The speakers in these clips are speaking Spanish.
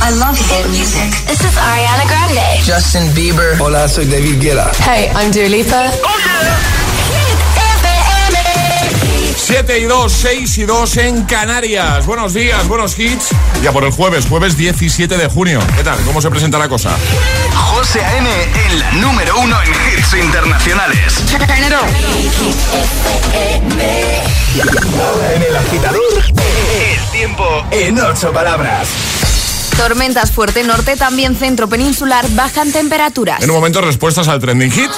I love hit music. This is Ariana Grande. Justin Bieber. Hola, soy David Guetta. Hey, I'm Dua Lipa. 7 y 2, 6 y 2 en Canarias. Buenos días, buenos hits. Ya por el jueves, jueves 17 de junio. ¿Qué tal? ¿Cómo se presenta la cosa? José A.M. en la número uno en hits internacionales. En el agitador, el tiempo en ocho palabras. Tormentas fuerte norte, también centro peninsular, bajan temperaturas. En un momento, respuestas al trending hit.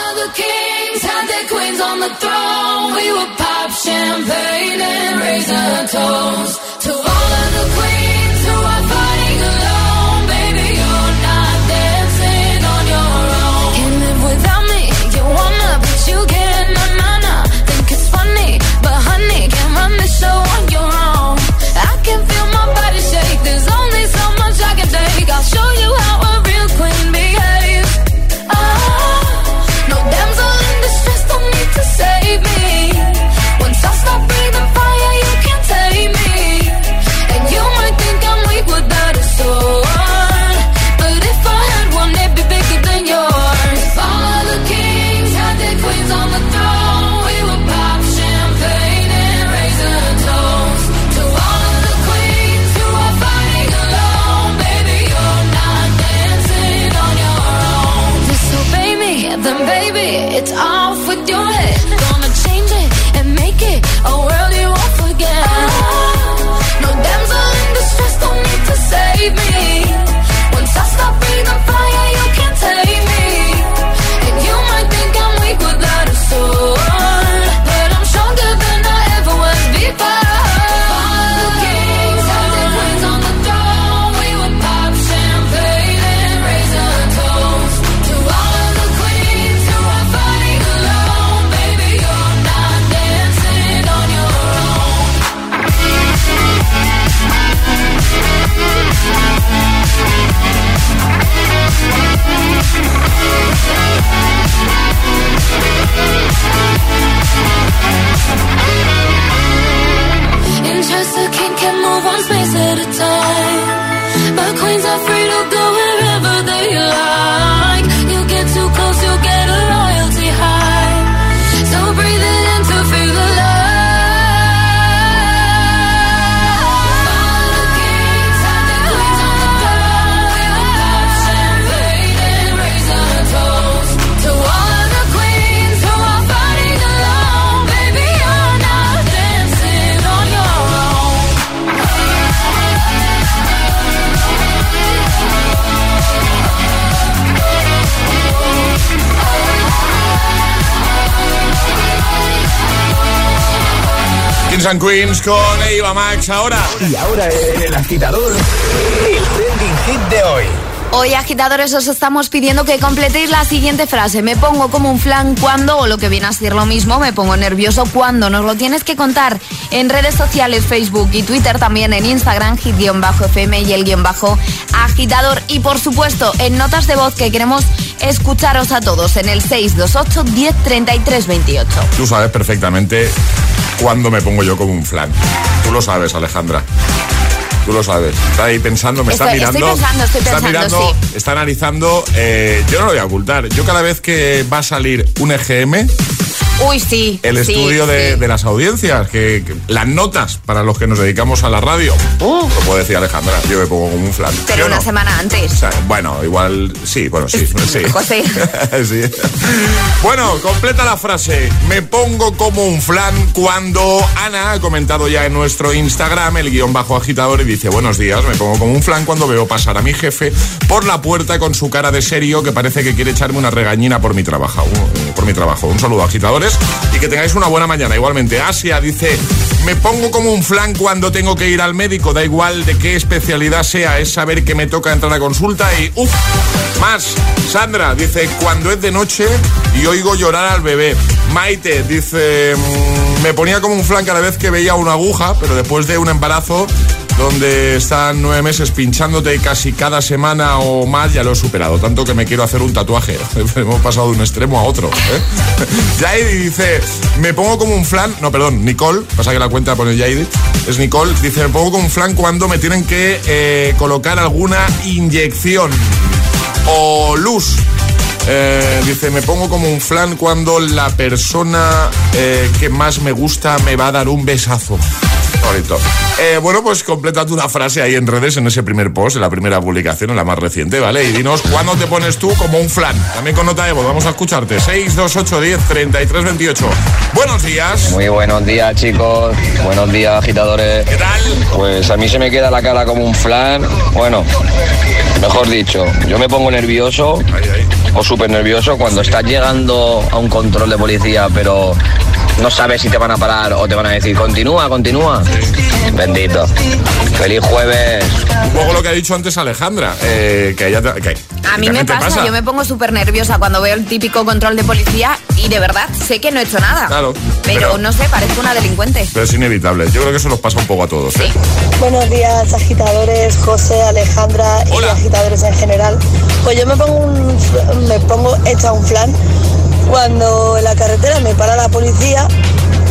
And Queens con Eva Max ahora. Y ahora el agitador, el trending hit de hoy. Hoy, agitadores, os estamos pidiendo que completéis la siguiente frase. Me pongo como un flan cuando, o lo que viene a ser lo mismo, me pongo nervioso cuando. Nos lo tienes que contar en redes sociales, Facebook y Twitter, también en Instagram, hit-fm y el guion bajo agitador. Y por supuesto, en notas de voz que queremos escucharos a todos en el 628 1033 28. Tú sabes perfectamente cuándo me pongo yo como un flan. Tú lo sabes, Alejandra. Tú lo sabes. Está ahí pensando, me está mirando. Estoy pensando, estoy está mirando, sí. está analizando. Eh, yo no lo voy a ocultar. Yo cada vez que va a salir un EGM, Uy, sí. El estudio de, las audiencias, que, las notas para los que nos dedicamos a la radio. Uh. Lo puede decir Alejandra, yo me pongo como un flan. Pero una semana antes. bueno, igual sí, bueno, sí. sí. José. sí. Bueno, completa la frase. Me pongo como un flan cuando Ana ha comentado ya en nuestro Instagram el guion bajo agitador y dice, buenos días, me pongo como un flan cuando veo pasar a mi jefe por la puerta con su cara de serio que parece que quiere echarme una regañina por mi trabajo. Por mi trabajo. Un saludo agitadores y que tengáis una buena mañana. Igualmente, Asia dice, me pongo como un flan cuando tengo que ir al médico, da igual de qué especialidad sea, es saber que me toca entrar a consulta y uff, más. Sandra dice, cuando es de noche y oigo llorar al bebé. Maite dice, mm, me ponía como un flan cada vez que veía una aguja, pero después de un embarazo donde están nueve meses pinchándote casi cada semana o más, ya lo he superado. Tanto que me quiero hacer un tatuaje. Hemos pasado de un extremo a otro. ¿eh? dice, me pongo como un flan. No, perdón, Nicole. Pasa que la cuenta pone Jaidi. Es Nicole. Dice, me pongo como un flan cuando me tienen que eh, colocar alguna inyección o luz. Eh, dice, me pongo como un flan cuando la persona eh, que más me gusta me va a dar un besazo. Bonito. Eh, bueno, pues completa una frase ahí en redes, en ese primer post, en la primera publicación, en la más reciente, ¿vale? Y dinos cuándo te pones tú como un flan. También con nota de voz, vamos a escucharte. 628 10 33 28. Buenos días. Muy buenos días, chicos. Buenos días, agitadores. ¿Qué tal? Pues a mí se me queda la cara como un flan. Bueno, mejor dicho, yo me pongo nervioso o súper nervioso cuando estás llegando a un control de policía, pero no sabes si te van a parar o te van a decir continúa, continúa. Bendito. Feliz jueves. Un poco lo que ha dicho antes Alejandra, eh, que ella... Que, a mí me pasa, yo me pongo súper nerviosa cuando veo el típico control de policía y de verdad sé que no he hecho nada. Claro. Pero, no sé, parezco una delincuente. Pero es inevitable. Yo creo que eso nos pasa un poco a todos. ¿eh? Buenos días, agitadores, José, Alejandra y agitadores en general. Pues yo me pongo un, me pongo hecha un flan cuando en la carretera me para la policía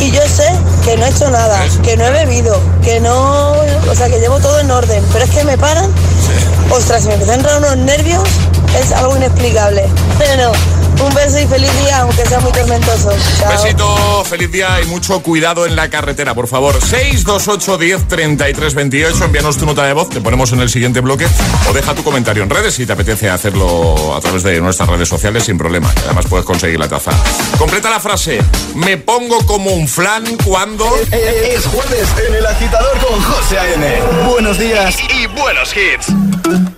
y yo sé que no he hecho nada, que no he bebido, que no, o sea, que llevo todo en orden, pero es que me paran, ostras, me empiezan a entrar unos nervios, es algo inexplicable. Pero un beso y feliz día, aunque sea muy tormentoso. Un besito, feliz día y mucho cuidado en la carretera, por favor. 628 10 33 28. Envíanos tu nota de voz, te ponemos en el siguiente bloque o deja tu comentario en redes si te apetece hacerlo a través de nuestras redes sociales sin problema. Además puedes conseguir la taza. Completa la frase. Me pongo como un flan cuando. Es jueves en el agitador con José A.N. Buenos días y buenos hits.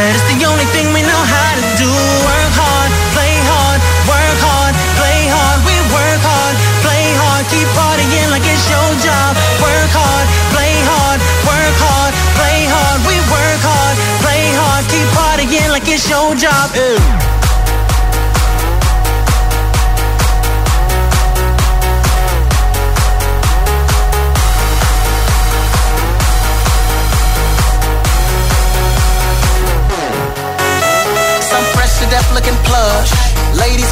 Said it's the only thing we know how to do.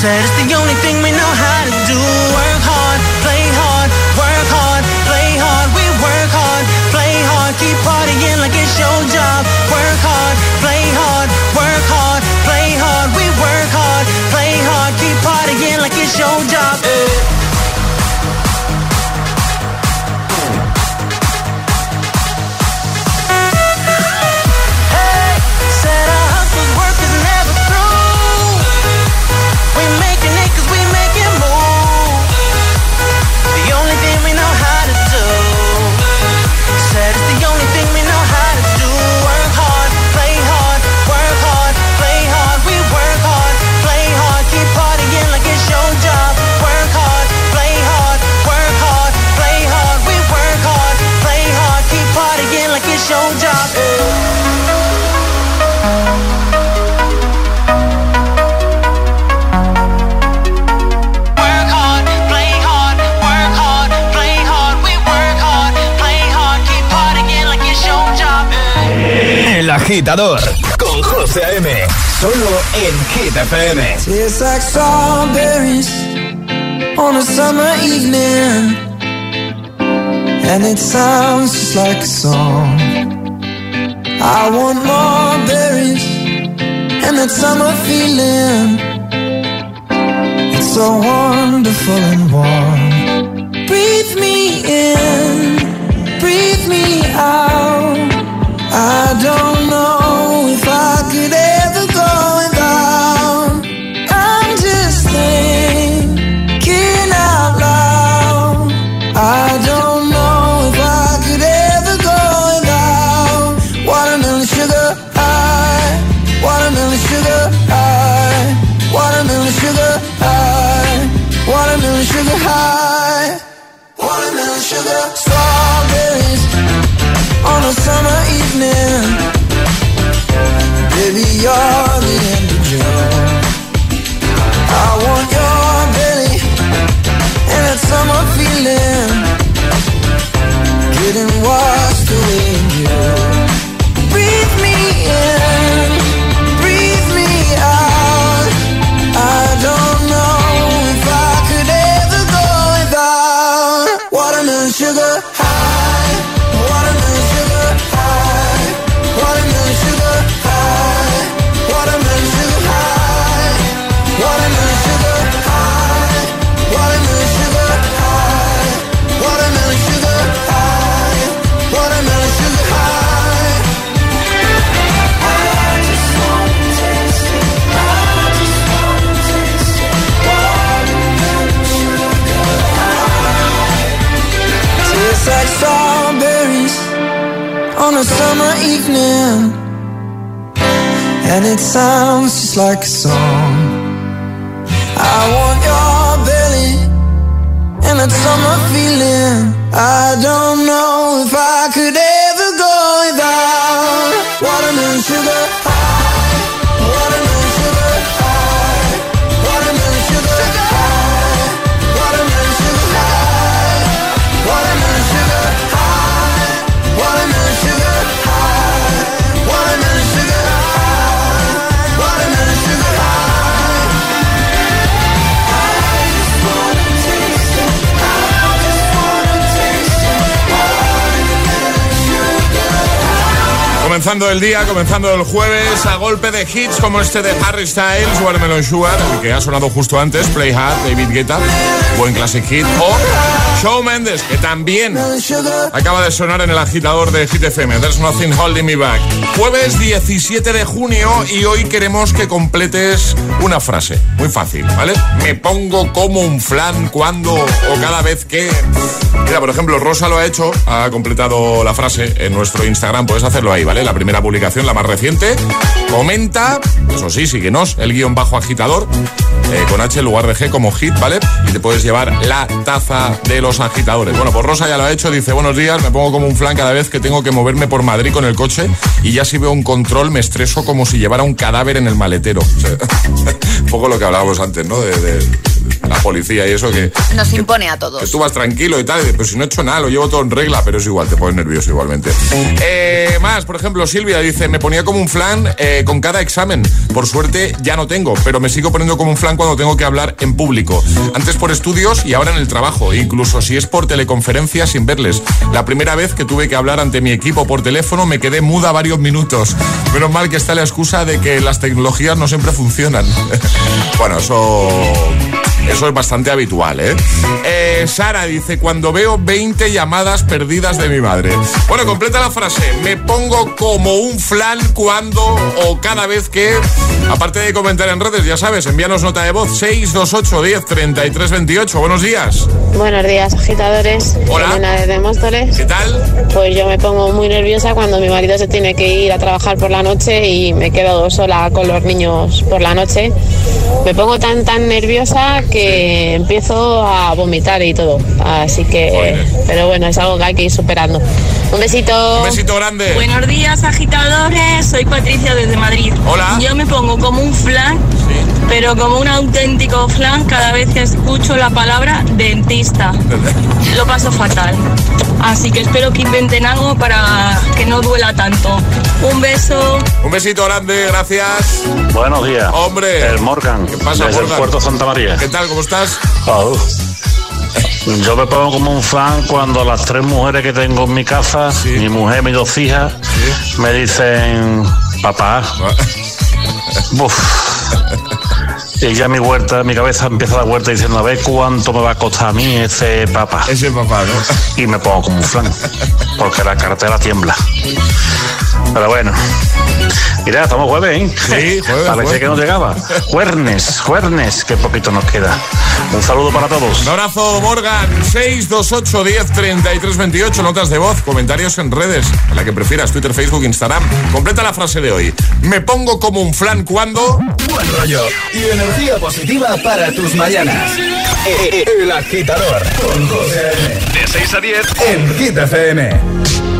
Said it's the only thing we know how agitador con José A.M. Solo en Hit FM. Like strawberries on a summer evening, and it sounds just like a song. I want more berries and that summer feeling. It's so wonderful and warm. Breathe me in, breathe me out. I don't know if I could like a song. Comenzando el día, comenzando el jueves, a golpe de hits como este de Harry Styles, Watermelon Sugar, que ha sonado justo antes, Play Hard, David Guetta, buen classic hit, o Show Mendes, que también acaba de sonar en el agitador de Hit FM, There's Nothing Holding Me Back. Jueves 17 de junio y hoy queremos que completes una frase, muy fácil, ¿vale? Me pongo como un flan cuando o cada vez que... Mira, por ejemplo, Rosa lo ha hecho, ha completado la frase en nuestro Instagram, puedes hacerlo ahí, ¿vale? La primera publicación, la más reciente. Comenta, eso sí, síguenos, el guion bajo agitador, eh, con H en lugar de G como hit, ¿vale? Y te puedes llevar la taza de los agitadores. Bueno, pues Rosa ya lo ha hecho, dice, buenos días, me pongo como un flan cada vez que tengo que moverme por Madrid con el coche y ya si veo un control me estreso como si llevara un cadáver en el maletero. poco lo que hablábamos antes, ¿no? de la policía y eso que... Nos impone a todos. Que tú vas tranquilo y tal, pero si no he hecho nada, lo llevo todo en regla, pero es igual, te pones nervioso igualmente. Eh, más, por ejemplo, Silvia dice, me ponía como un flan eh, con cada examen. Por suerte ya no tengo, pero me sigo poniendo como un flan cuando tengo que hablar en público. Antes por estudios y ahora en el trabajo, incluso si es por teleconferencia sin verles. La primera vez que tuve que hablar ante mi equipo por teléfono me quedé muda varios minutos. Menos mal que está la excusa de que las tecnologías no siempre funcionan. bueno, eso eso es bastante habitual, ¿eh? ¿eh? Sara dice, cuando veo 20 llamadas perdidas de mi madre. Bueno, completa la frase. Me pongo como un flan cuando o cada vez que, aparte de comentar en redes, ya sabes, envíanos nota de voz 628 10 33 28. Buenos días. Buenos días, agitadores. Hola. de Móstoles. ¿Qué tal? Pues yo me pongo muy nerviosa cuando mi marido se tiene que ir a trabajar por la noche y me quedo sola con los niños por la noche. Me pongo tan, tan nerviosa que empiezo a vomitar y todo. Así que, pero bueno, es algo que hay que ir superando. Un besito. Un besito grande. Buenos días, agitadores. Soy Patricia desde Madrid. Hola. Yo me pongo como un flan, pero como un auténtico flan cada vez que escucho la palabra dentista. Lo paso fatal. Así que espero que inventen algo para que no duela tanto. Un beso. Un besito grande, gracias. Buenos días. Hombre. El Morgan. ¿Qué pasa, desde Morgan? el puerto Santa María. ¿Qué tal? ¿Cómo estás? Oh. Yo me pongo como un fan cuando las tres mujeres que tengo en mi casa, mi mujer y mis dos hijas, me dicen, papá. Buf. Y ya mi huerta, mi cabeza empieza la huerta diciendo, a ver cuánto me va a costar a mí ese papá. Ese papá, ¿no? Y me pongo como un flan, porque la cartera tiembla. Pero bueno. Mira, estamos jueves, ¿eh? Sí, jueves, jueves. que no llegaba. Juernes, juernes, que poquito nos queda. Un saludo para todos. Un abrazo, Morgan. 628 10 33 28. Notas de voz, comentarios en redes. La que prefieras, Twitter, Facebook, Instagram. Completa la frase de hoy. Me pongo como un flan cuando. Buen rollo y energía positiva para tus mañanas. E- e- El agitador con José. De 6 a 10. en Hit FM.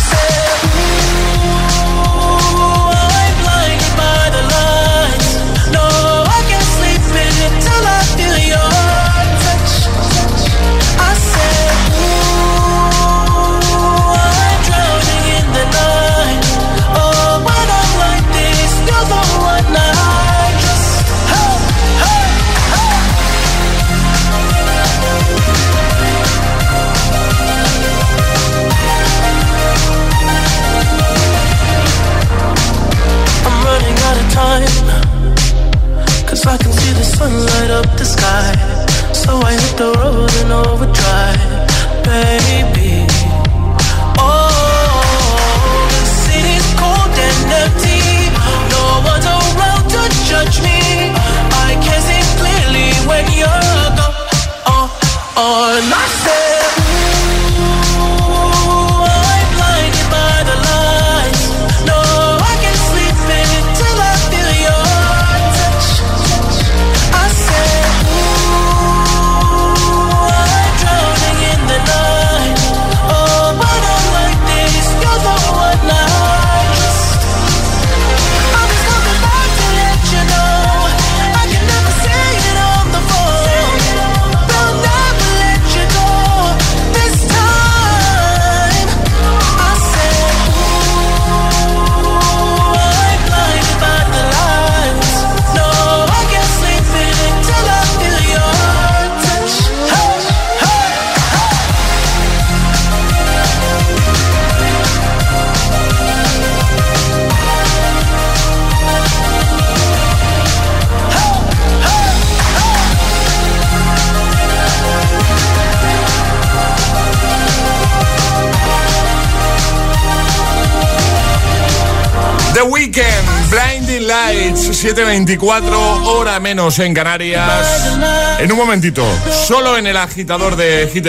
Lights, 7.24, hora menos en Canarias. En un momentito, solo en el agitador de Hit.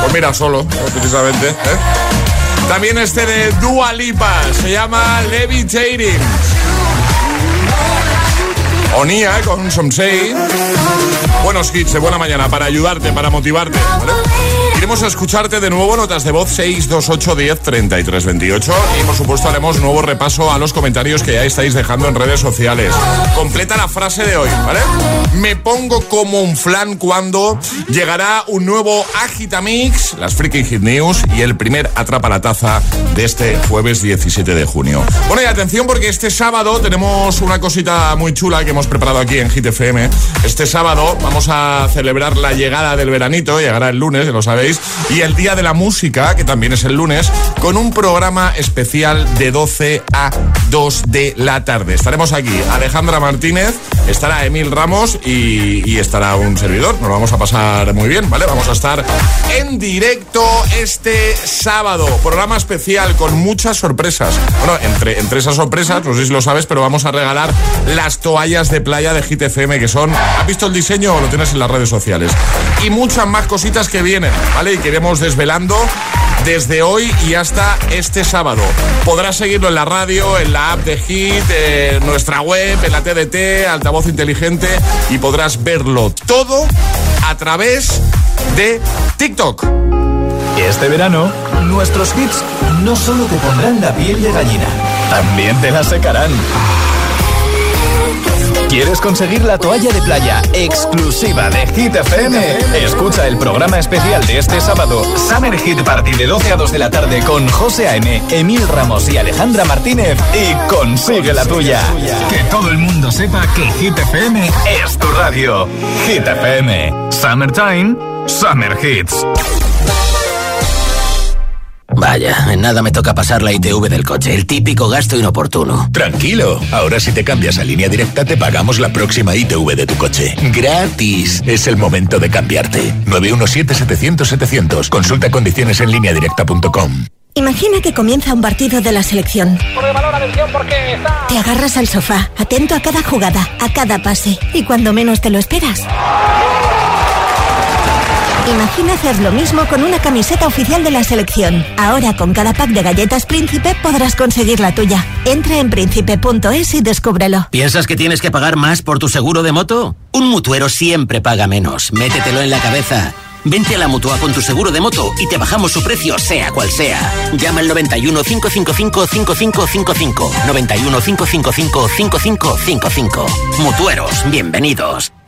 Pues mira, solo, precisamente. ¿eh? También este de Dua Lipa, se llama Levitating. Onía con Somsei. Buenos hits de buena mañana para ayudarte, para motivarte. ¿vale? Iremos a escucharte de nuevo notas de voz 628 10 33 28 y por supuesto haremos nuevo repaso a los comentarios que ya estáis dejando en redes sociales. Completa la frase de hoy, ¿vale? Me pongo como un flan cuando llegará un nuevo Agitamix, las Freaking Hit News y el primer Atrapa la Taza de este jueves 17 de junio. Bueno y atención porque este sábado tenemos una cosita muy chula que hemos preparado aquí en Hit FM. Este sábado vamos a celebrar la llegada del veranito, llegará el lunes, ya lo sabéis, y el Día de la Música, que también es el lunes, con un programa especial de 12 a 2 de la tarde. Estaremos aquí Alejandra Martínez, estará Emil Ramos y, estará un servidor. Nos vamos a pasar muy bien, ¿vale? Vamos a estar en directo este sábado. Programa especial con muchas sorpresas. Bueno, entre, entre esas sorpresas, no lo sabes, pero vamos a regalar las toallas de playa de Hit FM que son. ¿Has visto el diseño o lo tienes en las redes sociales? Y muchas más cositas que vienen, ¿vale? Y que iremos desvelando desde hoy y hasta este sábado. Podrás seguirlo en la radio, en la app de Hit, en nuestra web, en la TDT, altavoz inteligente y podrás verlo todo a través de TikTok. Este verano, nuestros hits no solo te pondrán la piel de gallina, también te la secarán. ¿Quieres conseguir la toalla de playa exclusiva de Hit FM? Escucha el programa especial de este sábado, Summer Hit Party de 12 a 2 de la tarde con José A.M., Emil Ramos y Alejandra Martínez y consigue la tuya. Que todo el mundo sepa que Hit es tu radio. Hit. Summertime, Summer Hits. Vaya, en nada me toca pasar la ITV del coche, el típico gasto inoportuno. Tranquilo, ahora si te cambias a línea directa te pagamos la próxima ITV de tu coche. Gratis. Es el momento de cambiarte. 917-700-700. Consulta condiciones en línea directa.com. Imagina que comienza un partido de la selección. Te agarras al sofá, atento a cada jugada, a cada pase, y cuando menos te lo esperas. Imagina hacer lo mismo con una camiseta oficial de la selección. Ahora con cada pack de galletas Príncipe podrás conseguir la tuya. Entra en príncipe.es y descúbrelo. ¿Piensas que tienes que pagar más por tu seguro de moto? Un mutuero siempre paga menos. Métetelo en la cabeza. Vente a la Mutua con tu seguro de moto y te bajamos su precio sea cual sea. Llama al 91 555 5555. 91 555 5555. Mutueros, bienvenidos.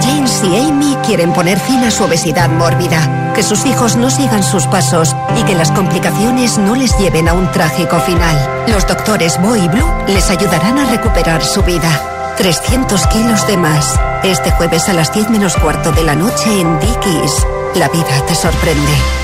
James y Amy quieren poner fin a su obesidad mórbida, que sus hijos no sigan sus pasos y que las complicaciones no les lleven a un trágico final. Los doctores Bo y Blue les ayudarán a recuperar su vida. 300 kilos de más. Este jueves a las 10 menos cuarto de la noche en Dickies. La vida te sorprende.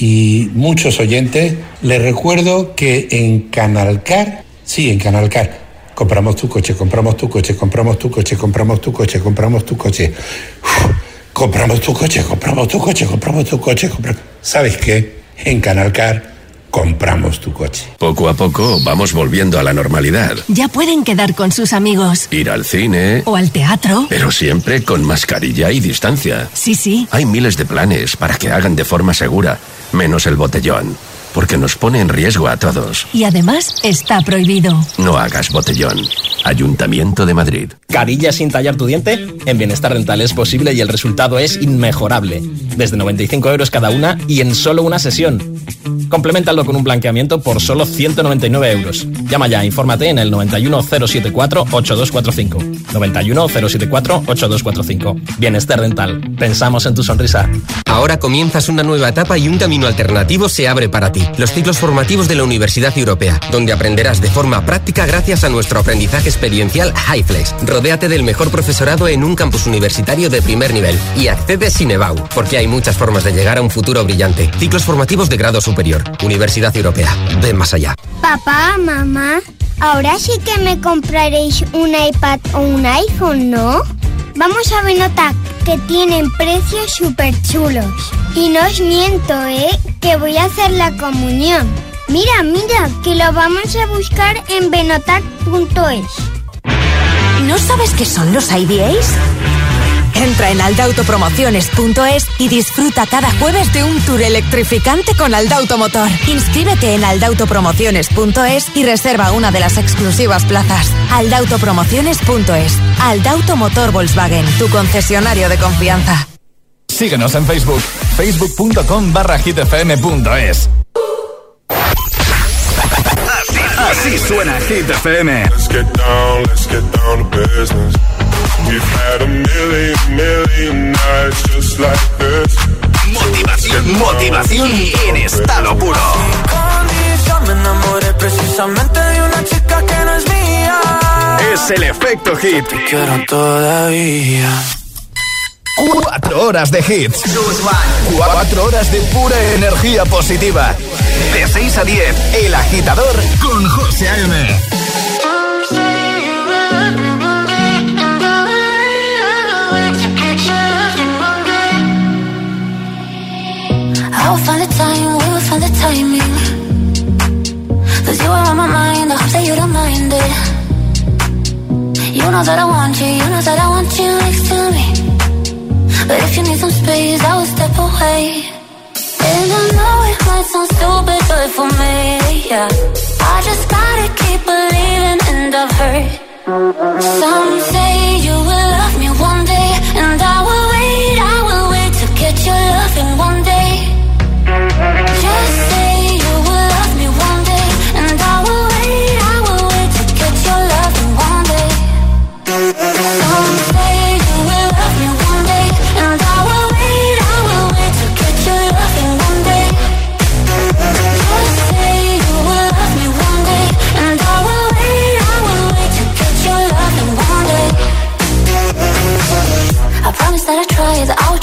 y muchos oyentes, les recuerdo que en Canalcar, sí, en Canalcar, compramos tu coche, compramos tu coche, compramos tu coche, compramos tu coche, compramos tu coche. Uf, compramos tu coche, compramos tu coche, compramos tu coche, compramos... ¿Sabes qué? En Canalcar compramos tu coche. Poco a poco vamos volviendo a la normalidad. Ya pueden quedar con sus amigos. Ir al cine. O al teatro. Pero siempre con mascarilla y distancia. Sí, sí. Hay miles de planes para que hagan de forma segura, menos el botellón. Porque nos pone en riesgo a todos. Y además está prohibido. No hagas botellón. Ayuntamiento de Madrid. Carilla sin tallar tu diente. En Bienestar Dental es posible y el resultado es inmejorable. Desde 95 euros cada una y en solo una sesión. Complementalo con un blanqueamiento por solo 199 euros. Llama ya, infórmate en el 91074-8245. 91074-8245. Bienestar Dental. Pensamos en tu sonrisa. Ahora comienzas una nueva etapa y un camino alternativo se abre para ti. Los ciclos formativos de la Universidad Europea, donde aprenderás de forma práctica gracias a nuestro aprendizaje experiencial HighFlex. Rodéate del mejor profesorado en un campus universitario de primer nivel y accede sin EBAU, porque hay muchas formas de llegar a un futuro brillante. Ciclos formativos de grado superior. Universidad Europea. Ven más allá. Papá, mamá, ahora sí que me compraréis un iPad o un iPhone, ¿no? Vamos a Benotac, que tienen precios súper chulos. Y no os miento, ¿eh? Que voy a hacer la comunión. Mira, mira, que lo vamos a buscar en benotac.es. ¿No sabes qué son los IDAs? Entra en aldautopromociones.es y disfruta cada jueves de un tour electrificante con Aldauto Motor. Inscríbete en aldautopromociones.es y reserva una de las exclusivas plazas. aldautopromociones.es. Aldauto Motor Volkswagen, tu concesionario de confianza. Síguenos en Facebook, facebook.com barra. Así suena Hit FM. Let's get down, let's get down to business. We've had a million, million nights just like this. Motivación, motivación en estado puro. Condición, me enamoré precisamente de una chica que no es mía. Es el efecto hit. Te quiero todavía. Cuatro horas de hits. Cuatro horas de pura energía positiva. De 6 a 10, El agitador con José A.M. I'll find the time, we'll find the timing. Cause you are on my mind, I hope that you don't mind it. You know that I want you, you know that I want you next to me. But if you need some space, I will step away. And I know it might sound stupid, but for me, yeah. I just gotta keep believing, and I've heard some say you will love me one day, and I will wait, I will wait to get your loving one day.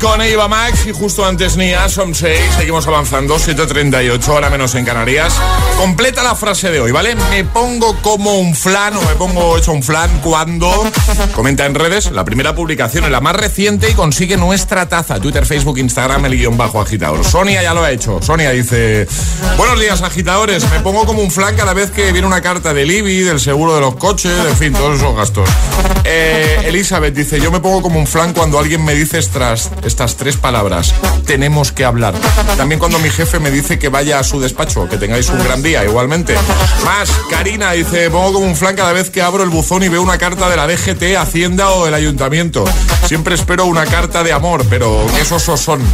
Con Eva Max y justo antes Nia, son 6, seguimos avanzando, 7.38, hora menos en Canarias. Completa la frase de hoy, ¿vale? Me pongo como un flan o me pongo hecho un flan cuando comenta en redes la primera publicación, la más reciente y consigue nuestra taza, Twitter, Facebook, Instagram, el guion bajo agitador. Sonia ya lo ha hecho. Sonia dice, buenos días agitadores, me pongo como un flan cada vez que viene una carta del IBI, del seguro de los coches, en fin, todos esos gastos. Eh, Elizabeth dice, yo me pongo como un flan cuando alguien me dice estas, estas tres palabras, tenemos que hablar. También cuando mi jefe me dice que vaya a su despacho, que tengáis un gran día, igualmente. Más, Karina dice, pongo como un flan cada vez que abro el buzón y veo una carta de la DGT, Hacienda o del Ayuntamiento. Siempre espero una carta de amor, pero sosos son.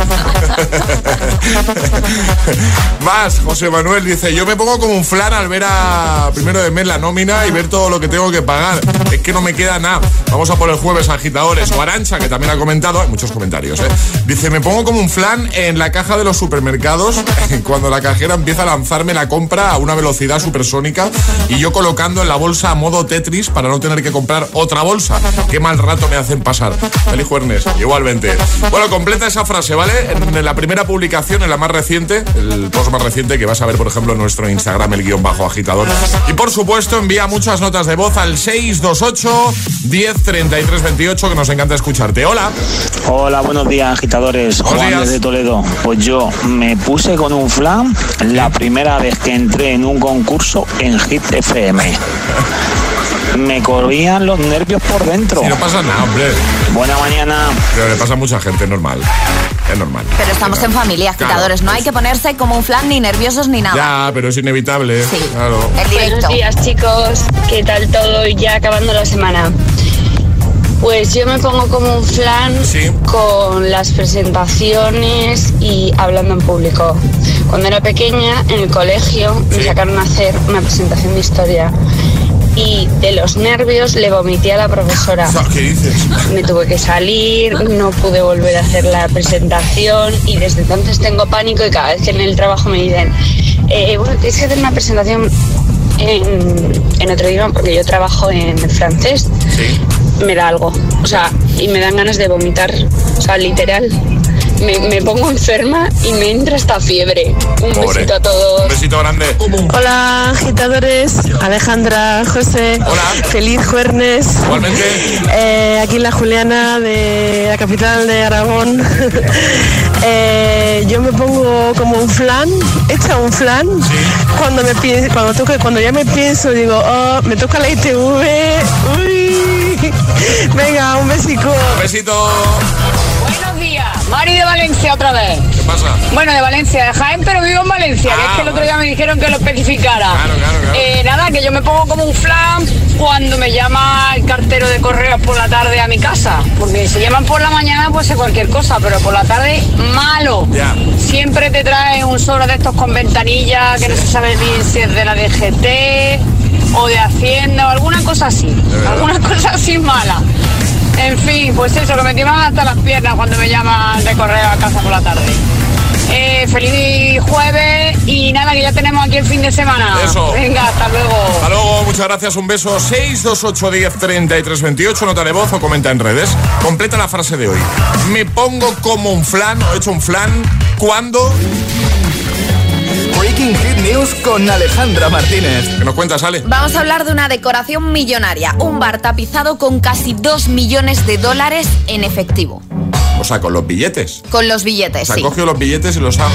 Más, José Manuel dice, yo me pongo como un flan al ver a primero de mes la nómina y ver todo lo que tengo que pagar. Es que no me queda nada. Vamos a por el jueves agitadores. O Arancha, que también ha comentado, hay muchos comentarios, Dice, me pongo como un flan en la caja de los supermercados cuando la cajera empieza a lanzarme la compra a una velocidad supersónica y yo colocando en la bolsa a modo Tetris para no tener que comprar otra bolsa. Qué mal rato me hacen pasar. Feliz jueves, igualmente. Bueno, completa esa frase, ¿vale? En la primera publicación, en la más reciente, el post más reciente que vas a ver, por ejemplo, en nuestro Instagram, el guion bajo agitador. Y por supuesto, envía muchas notas de voz al 628 10 33 28, que nos encanta escucharte. Hola. Hola, buenos días, agitadores. Buenos Juan días. desde Toledo. Pues yo me puse con un flan la primera vez que entré en un concurso en Hit FM. me corrían los nervios por dentro. Si no pasa nada, hombre. Buena mañana. Pero le pasa a mucha gente, normal. Es normal. Pero estamos en familia, agitadores. No hay que ponerse como un flan, ni nerviosos, ni nada. Ya, pero es inevitable. Sí. Claro. El. Buenos días, chicos. ¿Qué tal todo? Y ya acabando la semana. Pues yo me pongo como un flan con las presentaciones y hablando en público. Cuando era pequeña, en el colegio, me sacaron a hacer una presentación de historia. Y de los nervios le vomité a la profesora. ¿Qué dices? Me tuve que salir, no pude volver a hacer la presentación y desde entonces tengo pánico y cada vez que en el trabajo me dicen, eh, bueno, tienes que hacer una presentación en, en otro idioma porque yo trabajo en francés, me da algo. O sea, y me dan ganas de vomitar. O sea, literal. Me, me pongo enferma y me entra esta fiebre. Un Pobre. besito a todos. Un besito grande. Hola, agitadores. Alejandra, José. Hola. Feliz jueves. Igualmente. Eh, aquí la Juliana de la capital de Aragón. Eh, yo me pongo como un flan, hecha un flan. Cuando me pienso, cuando toque, cuando ya me pienso, digo, oh, me toca la ITV. Uy. Venga, un besico. Un besito. Buenos días, Mari de Valencia otra vez. ¿Qué pasa? Bueno, de Valencia, de Jaén, pero vivo en Valencia, que Ah, es que el otro día me dijeron que lo especificara. Claro, claro, claro. Eh, nada, que yo me pongo como un flan cuando me llama el cartero de correos por la tarde a mi casa. Porque si llaman por la mañana, pues sé cualquier cosa, pero por la tarde, malo. Ya. Siempre te trae un sobre de estos con ventanilla que no se sabe ni si es de la DGT o de Hacienda o alguna cosa así. Alguna cosa así mala. En fin, pues eso, que me timan hasta las piernas cuando me llaman de correo a casa por la tarde. Eh, feliz jueves y nada, que ya tenemos aquí el fin de semana. Eso. Venga, hasta luego. Hasta luego, muchas gracias, un beso. 628 10 33 28, nota de voz o comenta en redes. Completa la frase de hoy. Me pongo como un flan o he hecho un flan cuando. Breaking Hit News con Alejandra Martínez. ¿Qué nos cuentas, Ale? Vamos a hablar de una decoración millonaria. Un bar tapizado con casi 2 millones de dólares en efectivo. O sea, con los billetes. Con los O billetes, sea, sí. cogió los billetes y los ha.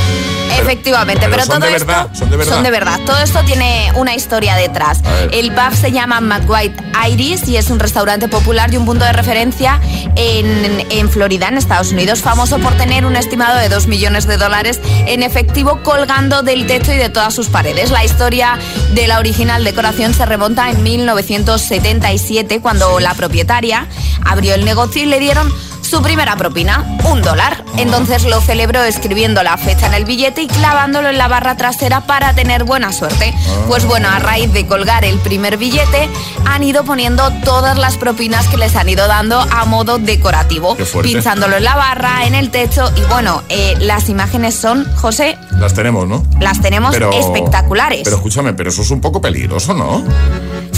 Efectivamente, pero, son todo de esto verdad, son de verdad. son de verdad. Todo esto tiene una historia detrás. El pub se llama McWhite Iris y es un restaurante popular y un punto de referencia en, en Florida, en Estados Unidos, famoso por tener un estimado de 2 millones de dólares en efectivo colgando del techo y de todas sus paredes. La historia de la original decoración se remonta en 1977 cuando la propietaria abrió el negocio y le dieron su primera propina, un dólar. Entonces lo celebró escribiendo la fecha en el billete y clavándolo en la barra trasera para tener buena suerte. Pues bueno, a raíz de colgar el primer billete, han ido poniendo todas las propinas que les han ido dando a modo decorativo, pinchándolo en la barra, en el techo y bueno, eh, las imágenes son, José, Las tenemos, ¿no? las tenemos espectaculares. Pero escúchame, pero eso es un poco peligroso, ¿no?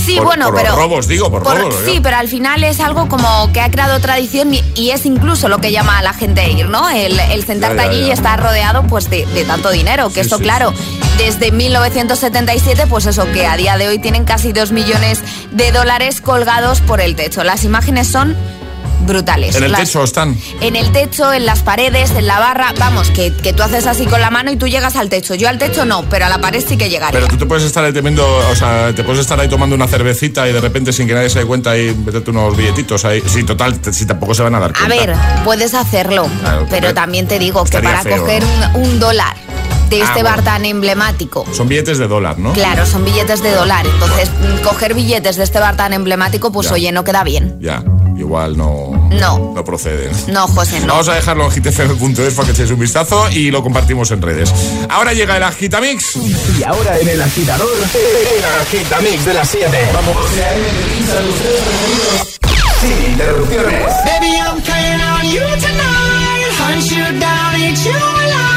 Sí, Por- bueno, por pero. los robos, digo, por robos, Sí, pero al final es algo como que ha creado tradición y, y es incluso lo que llama a la gente a ir, ¿no? El, el sentarte Ya, ya, allí ya. y estar rodeado pues de, de tanto dinero. Que Sí, esto, sí, claro, desde 1977, pues eso, que a día de hoy tienen casi 2 millones de dólares colgados por el techo. Las imágenes son brutales. En el Las- techo están. en el techo, en las paredes, en la barra, vamos, que, que tú haces así con la mano y tú llegas al techo. Yo al techo no, pero a la pared sí que llegaría. Pero tú te puedes estar ahí temiendo, o sea, te puedes estar ahí tomando una cervecita y de repente sin que nadie se dé cuenta y meterte unos billetitos ahí. Sí, total, si tampoco se van a dar A cuenta. ver, puedes hacerlo, Claro, pero también te digo que para feo, coger un, un dólar de Ah, este bueno. bar tan emblemático, Son billetes de dólar, ¿no? claro, son billetes de dólar, entonces coger billetes de este bar tan emblemático, pues Ya. oye, no queda bien. Ya, igual no, No, no procede. no, José, no. Vamos a dejarlo en gtfm.es para que echéis un vistazo y lo compartimos en redes. Ahora llega el Agitamix. Y ahora en el agitador, el agitamix de las 7. Vamos. Sin interrupciones. Baby, I'm on you tonight. Hunt you down, eat you alive.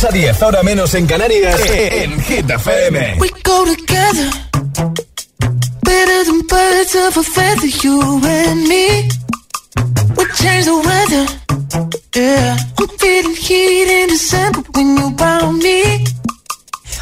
6 a 10, ahora menos en Canarias, eh, eh. en Hit FM. We go together, better than birds of a feather, you and me. We change the weather, yeah. I'm feeling heat in December when you found me.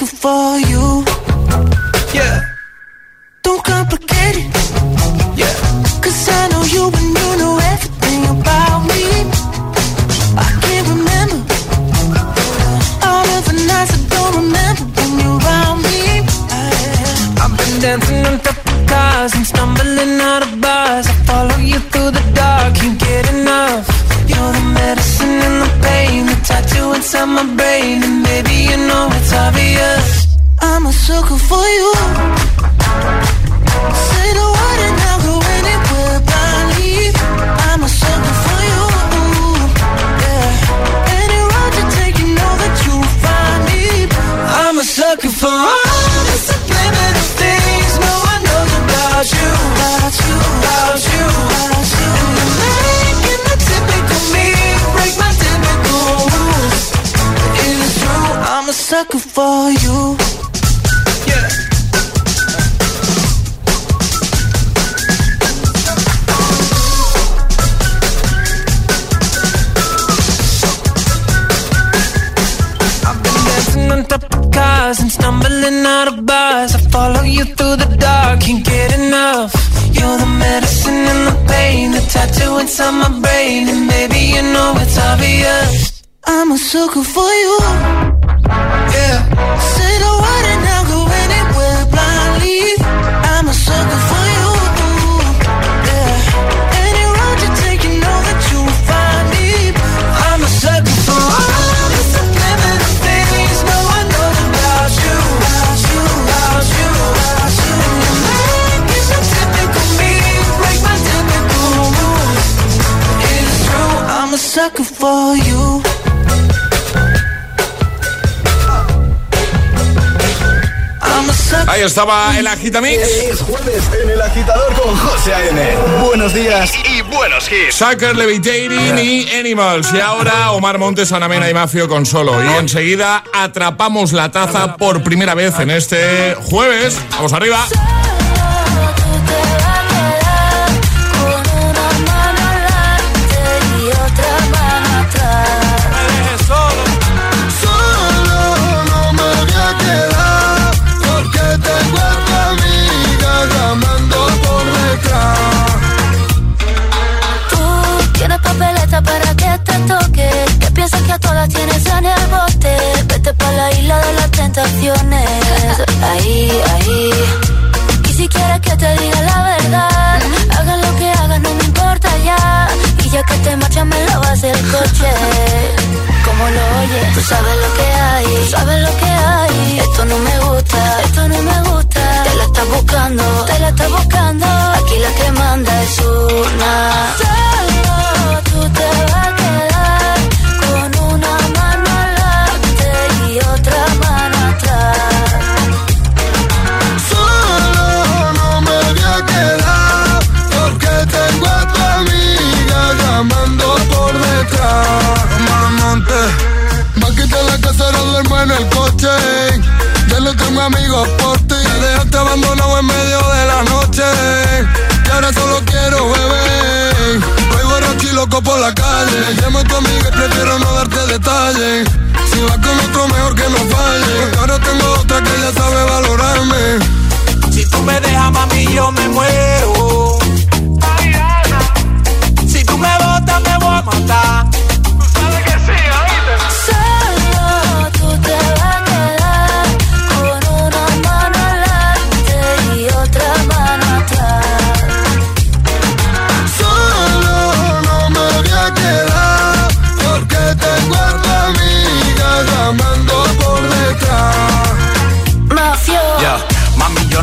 looking for you. Yeah. Don't complicate it. Yeah. Cause I know you and you know everything about me. I can't remember all of the nights I don't remember when you're around me. I've been dancing on top of cars and stumbling out of bars. I follow you through the dark, can't get enough all the medicine and the pain, the tattoo inside my brain, and baby you know it's obvious. I'm a sucker for you. Say the word and I'll go anywhere blindly. I'm a sucker for you. Yeah. Any road you take, you know that you'll find me. I'm a sucker for all the subliminal things. No one knows about you, about you, about you. About you. For you. Cars and stumbling out of bars. I follow you through the dark, can't get enough. You're the medicine and the pain, the tattoo inside my brain, and baby you know it's obvious. I'm a sucker for you. Yeah. Word and I'll anywhere blindly. I'm a sucker for you. Yeah. Any road you take, you know that you'll find me. I'm a sucker for all the subliminal things no one knows about you. About you, about you, about you. Typical me, break my typical rules. It is true, I'm a sucker for you. Ahí estaba el Agitamix. Es jueves en el agitador con José A.M. Buenos días y buenos hits. Sucker Levitating y Animals. Y ahora Omar Montes, Ana Mena y Mafio con solo. Y enseguida atrapamos la taza por primera vez en este jueves. Vamos arriba.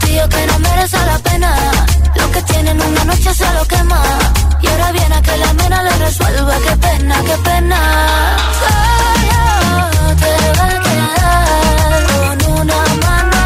tío que no merece la pena. Lo que tienen una noche se lo quema. Y ahora viene a que la mena le resuelva. Qué pena, qué pena. Solo te va a quedar con una mano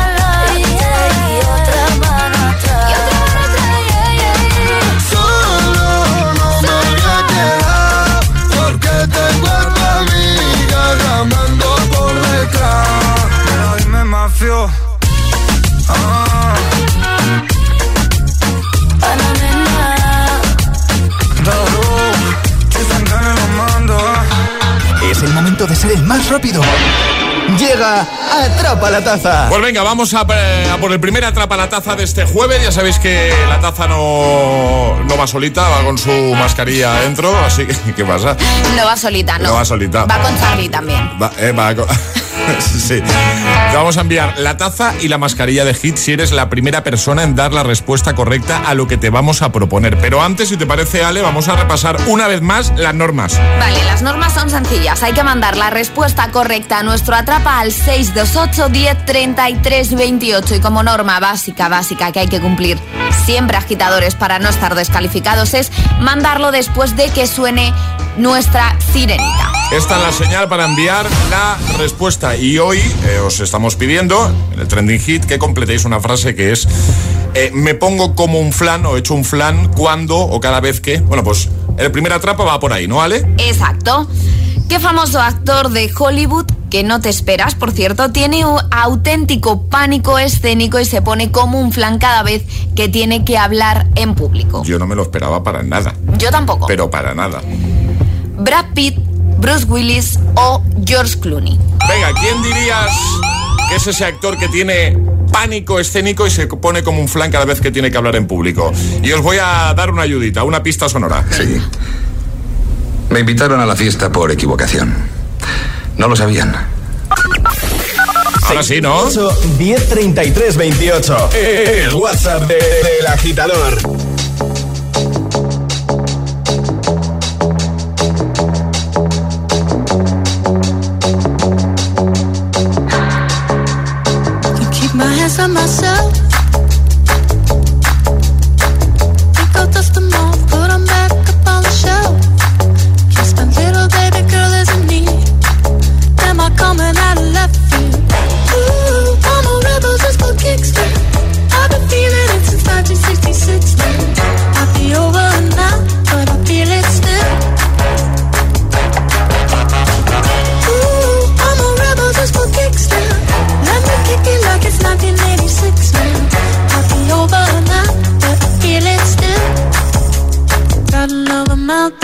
de ser el más rápido. Llega Atrapa la Taza. Pues venga, vamos a, eh, a por el primer atrapa la taza de este jueves. Ya sabéis que la taza no, no va solita, va con su mascarilla adentro. Así que, ¿qué pasa? No va solita, no. No va solita. Va con Charlie también. Va, eh, va con- sí. Te vamos a enviar la taza y la mascarilla de Hit si eres la primera persona en dar la respuesta correcta a lo que te vamos a proponer. Pero antes, si te parece, Ale, vamos a repasar una vez más las normas. Vale, las normas son sencillas. Hay que mandar la respuesta correcta a nuestro atrapa al 628 10 33 28. Y como norma básica, básica que hay que cumplir siempre agitadores para no estar descalificados es mandarlo después de que suene nuestra sirenita. Esta es la señal para enviar la respuesta y hoy eh, os estamos pidiendo en el trending hit que completéis una frase que es eh, me pongo como un flan o hecho un flan cuando o cada vez que. Bueno, pues el primer atrapa va por ahí, ¿no, Ale? Exacto. ¿Qué famoso actor de Hollywood, que no te esperas, por cierto, tiene un auténtico pánico escénico y se pone como un flan cada vez que tiene que hablar en público? Yo no me lo esperaba para nada. Yo tampoco. Pero para nada. Brad Pitt, Bruce Willis o George Clooney. Venga, ¿quién dirías que es ese actor que tiene pánico escénico y se pone como un flan cada vez que tiene que hablar en público? Y os voy a dar una ayudita, una pista sonora. Sí. Me invitaron a la fiesta por equivocación. No lo sabían. Ahora sí, ¿no? 1033 28. El WhatsApp del agitador. out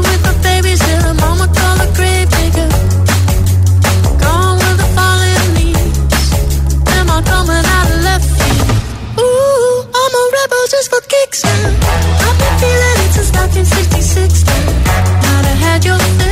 with my babies mama a grave digger. Gone with the falling leaves. Am I coming out of left field? Ooh, I'm a rebel just for kicks now. I've been feeling it since 1966. Now I had your thing.